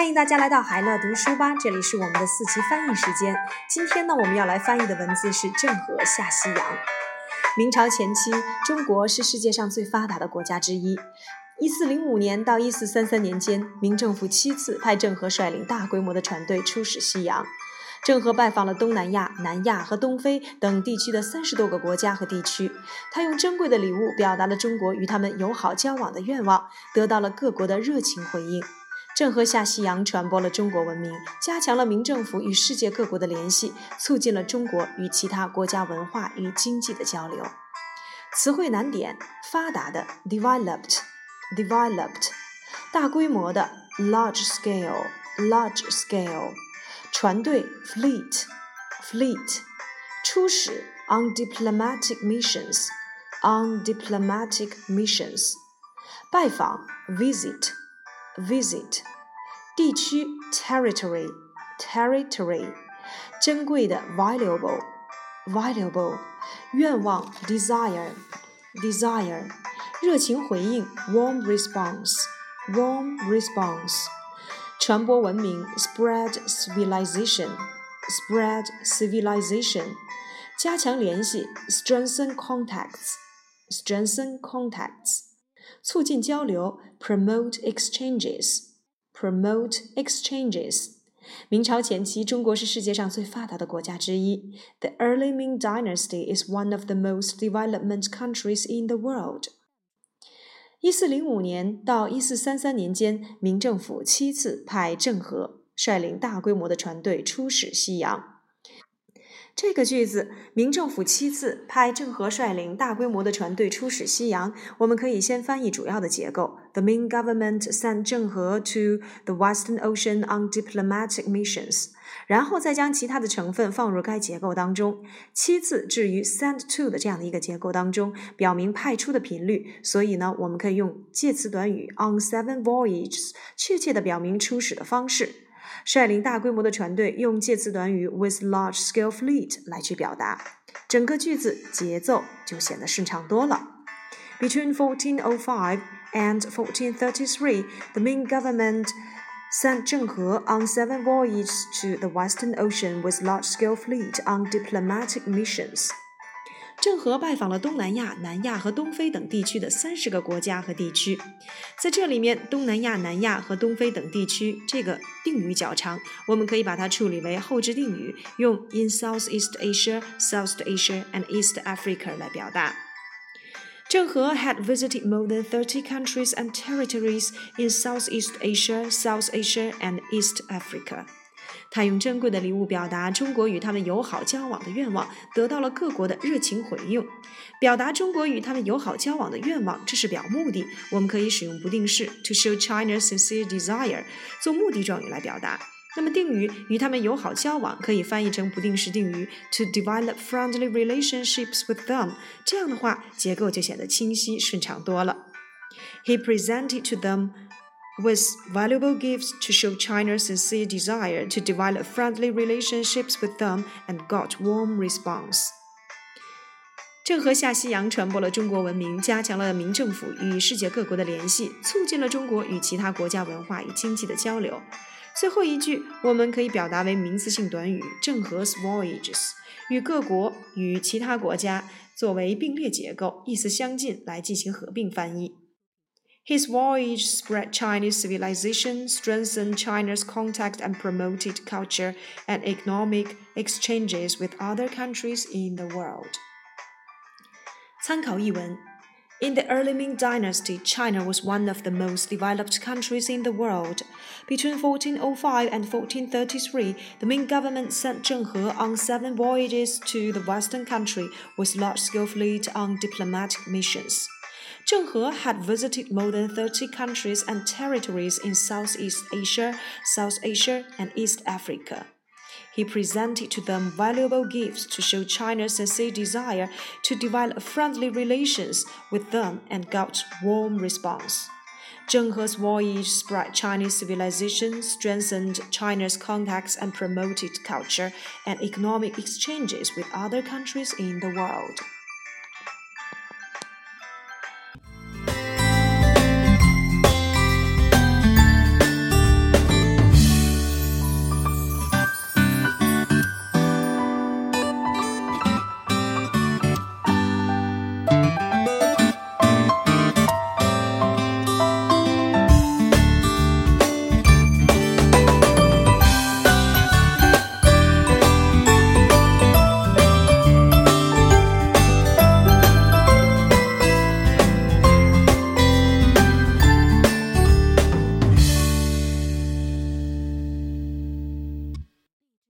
欢迎大家来到海乐读书吧，这里是我们的四期翻译时间。今天呢，我们要来翻译的文字是郑和下西洋。明朝前期，中国是世界上最发达的国家之一。一四零五年到一四三三年间，明政府七次派郑和率领大规模的船队出使西洋。郑和拜访了东南亚、南亚和东非等地区的三十多个国家和地区，他用珍贵的礼物表达了中国与他们友好交往的愿望，得到了各国的热情回应。郑和下西洋，传播了中国文明，加强了明政府与世界各国的联系，促进了中国与其他国家文化与经济的交流。词汇难点：发达的 （developed），developed；大规模的 （large scale），large scale；船队 （fleet），fleet；出使 （on diplomatic missions），on diplomatic missions；拜访 （visit）。visit，地区 territory territory，珍贵的 valuable valuable，愿望 desire desire，热情回应 warm response warm response，传播文明 spread civilization spread civilization，加强联系 strengthen contacts strengthen contacts。 促进交流，promote exchanges，promote exchanges。明朝前期，中国是世界上最发达的国家之一。The early Ming Dynasty is one of the most developed countries in the world。一四零五年到一四三三年间，明政府七次派郑和率领大规模的船队出使西洋。 这个句子，明政府七次派郑和率领大规模的船队出使西洋。我们可以先翻译主要的结构：The Ming government sent 郑和 to the Western Ocean on diplomatic missions，然后再将其他的成分放入该结构当中。七次置于 send to 的这样的一个结构当中，表明派出的频率。所以呢，我们可以用介词短语 on seven voyages，确切的表明出使的方式。率领大规模的船队，用介词短语 with large-scale fleet 来去表达，整个句子节奏就显得顺畅多了。Between 1405 and 1433, the Ming government sent Zheng He on seven voyages to the Western Ocean with large-scale fleet on diplomatic missions. 郑和拜访了东南亚、南亚和东非等地区的三十个国家和地区，在这里面，东南亚、南亚和东非等地区这个定语较长，我们可以把它处理为后置定语，用 in Southeast Asia, South Asia and East Africa 来表达。郑和 had visited more than thirty countries and territories in Southeast Asia, South Asia and East Africa. 他用珍贵的礼物表达中国与他们友好交往的愿望，得到了各国的热情回应。表达中国与他们友好交往的愿望，这是表目的，我们可以使用不定式 to show China's sincere desire 做目的状语来表达。那么定语与他们友好交往可以翻译成不定式定语 to develop friendly relationships with them。这样的话，结构就显得清晰顺畅多了。He presented to them. With valuable gifts to show China's sincere desire to develop friendly relationships with them and got warm response. 郑和下西洋传播了中国文明，加强了明政府与世界各国的联系，促进了中国与其他国家文化与经济的交流。最后一句我们可以表达为名词性短语郑和 's voyages，与各国与其他国家作为并列结构，意思相近，来进行合并翻译。his voyage spread Chinese civilization, strengthened China's contact, and promoted culture and economic exchanges with other countries in the world. 参考译文 in the early Ming Dynasty, China was one of the most developed countries in the world. Between 1405 and 1433, the Ming government sent Zheng He on seven voyages to the western country with large-scale fleet on diplomatic missions. Zheng He had visited more than 30 countries and territories in Southeast Asia, South Asia, and East Africa. He presented to them valuable gifts to show China's sincere desire to develop friendly relations with them and got warm response. Zheng He's voyage spread Chinese civilization, strengthened China's contacts, and promoted culture and economic exchanges with other countries in the world.